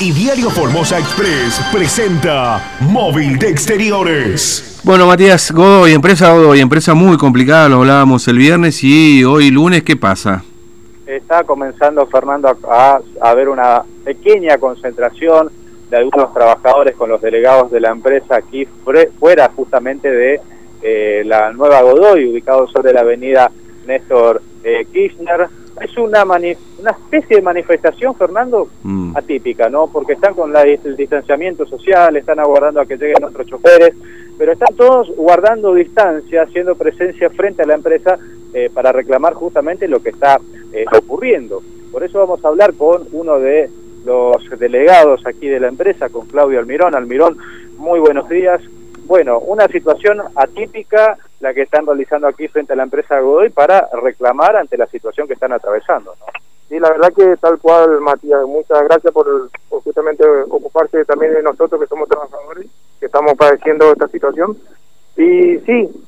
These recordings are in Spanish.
Y Diario Formosa Express presenta Móvil de Exteriores. Bueno, Matías, Godoy, empresa Godoy, empresa muy complicada, lo hablábamos el viernes y hoy lunes, ¿qué pasa? Está comenzando, Fernando, a haber una pequeña concentración de algunos trabajadores con los delegados de la empresa aquí fuera justamente de eh, la nueva Godoy, ubicado sobre la avenida Néstor eh, Kirchner es una, una especie de manifestación, Fernando, mm. atípica, ¿no? Porque están con la, el distanciamiento social, están aguardando a que lleguen otros choferes, pero están todos guardando distancia, haciendo presencia frente a la empresa eh, para reclamar justamente lo que está eh, ocurriendo. Por eso vamos a hablar con uno de los delegados aquí de la empresa, con Claudio Almirón. Almirón, muy buenos días. Bueno, una situación atípica la que están realizando aquí frente a la empresa Godoy para reclamar ante la situación que están atravesando. ¿no? Sí, la verdad que tal cual, Matías. Muchas gracias por, justamente ocuparse también de nosotros que somos trabajadores, que estamos padeciendo esta situación. Y sí,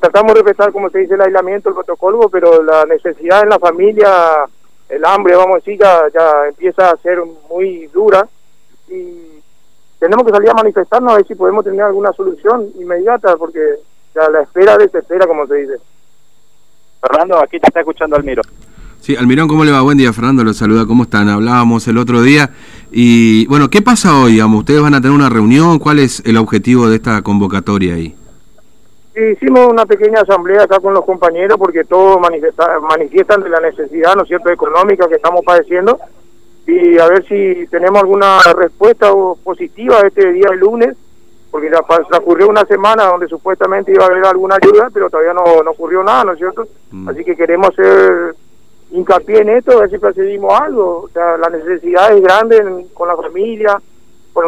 tratamos de respetar, como se dice, el aislamiento, el protocolo, pero la necesidad en la familia, el hambre, vamos a decir, ya, ya empieza a ser muy dura. Y tenemos que salir a manifestarnos a ver si podemos tener alguna solución inmediata, porque ya la espera desespera, como se dice. Fernando, aquí te está escuchando Almirón. Sí, Almirón, ¿cómo le va? Buen día, Fernando, lo saluda, ¿cómo están? Hablábamos el otro día y, bueno, ¿qué pasa hoy? Digamos? ¿Ustedes van a tener una reunión? ¿Cuál es el objetivo de esta convocatoria ahí? hicimos una pequeña asamblea acá con los compañeros porque todos manifiestan de la necesidad, ¿no es cierto?, económica que estamos padeciendo y a ver si tenemos alguna respuesta positiva este día el lunes, porque ya ocurrió una semana donde supuestamente iba a haber alguna ayuda, pero todavía no, no ocurrió nada, ¿no es cierto? Mm. Así que queremos hacer hincapié en esto, a ver si procedimos algo. O sea, la necesidad es grande con la familia, con,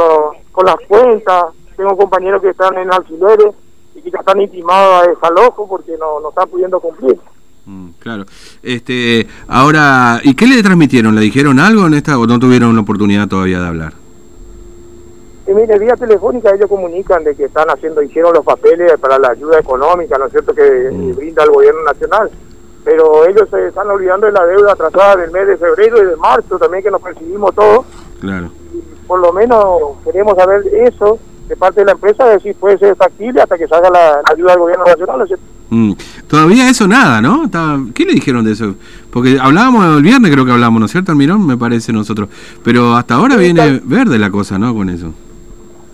con las cuentas. Tengo compañeros que están en alquileres y que ya están intimados a desalojo porque no, no están pudiendo cumplir. Mm, claro. Este, ahora, ¿y qué le transmitieron? ¿Le dijeron algo en esta o no tuvieron la oportunidad todavía de hablar? Y mire, vía telefónica ellos comunican de que están haciendo, hicieron los papeles para la ayuda económica, ¿no es cierto?, que mm. brinda el gobierno nacional. Pero ellos se están olvidando de la deuda atrasada del mes de febrero y de marzo también, que nos percibimos todos. Claro. por lo menos queremos saber eso de parte de la empresa, de si puede ser factible hasta que salga la, ayuda del gobierno nacional, ¿no es cierto? Mm. Todavía eso nada, ¿no? ¿Qué le dijeron de eso? Porque hablábamos el viernes, creo que hablábamos, ¿no es cierto, Almirón? Me parece nosotros. Pero hasta ahora viene verde la cosa, ¿no? Con eso.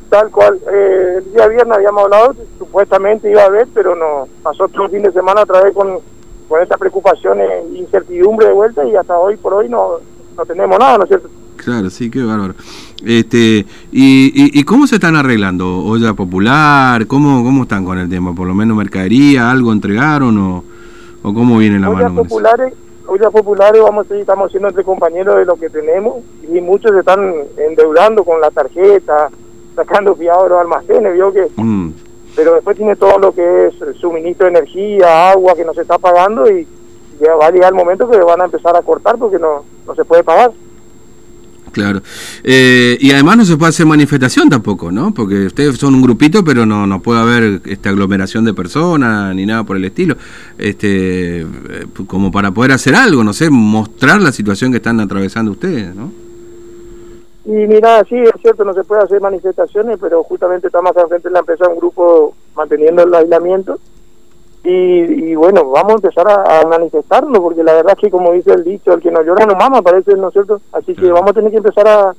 Tal cual. Eh, el día viernes habíamos hablado, supuestamente iba a haber, pero no. Pasó todo el fin de semana otra vez con, con esta preocupación e incertidumbre de vuelta y hasta hoy por hoy no, no tenemos nada, ¿no es cierto? Claro, sí, qué bárbaro. Este, y, y, cómo se están arreglando? ¿Olla popular? ¿Cómo, ¿Cómo están con el tema? ¿Por lo menos mercadería? ¿Algo entregaron o, o cómo viene la ollas populares, Ollas populares, vamos a seguir, estamos haciendo entre compañeros de lo que tenemos y muchos se están endeudando con la tarjeta, sacando fiados de los almacenes, vio que... Mm. Pero después tiene todo lo que es suministro de energía, agua que no se está pagando y ya va a llegar el momento que van a empezar a cortar porque no, no se puede pagar. Claro. Eh, y además no se puede hacer manifestación tampoco, ¿no? Porque ustedes son un grupito, pero no, no puede haber esta aglomeración de personas ni nada por el estilo. Este, eh, como para poder hacer algo, no sé, mostrar la situación que están atravesando ustedes, ¿no? Y mira, sí, es cierto, no se puede hacer manifestaciones, pero justamente estamos frente de la empresa un grupo manteniendo el aislamiento y, bueno, vamos a empezar a, manifestarnos, porque la verdad es que como dice el dicho, el que no llora no mama, parece, ¿no es cierto? Así que vamos a tener que empezar a,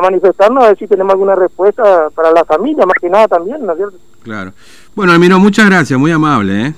manifestarnos a ver si tenemos alguna respuesta para la familia, más que nada también, ¿no es cierto? Claro. Bueno, Almiro, muchas gracias, muy amable, ¿eh?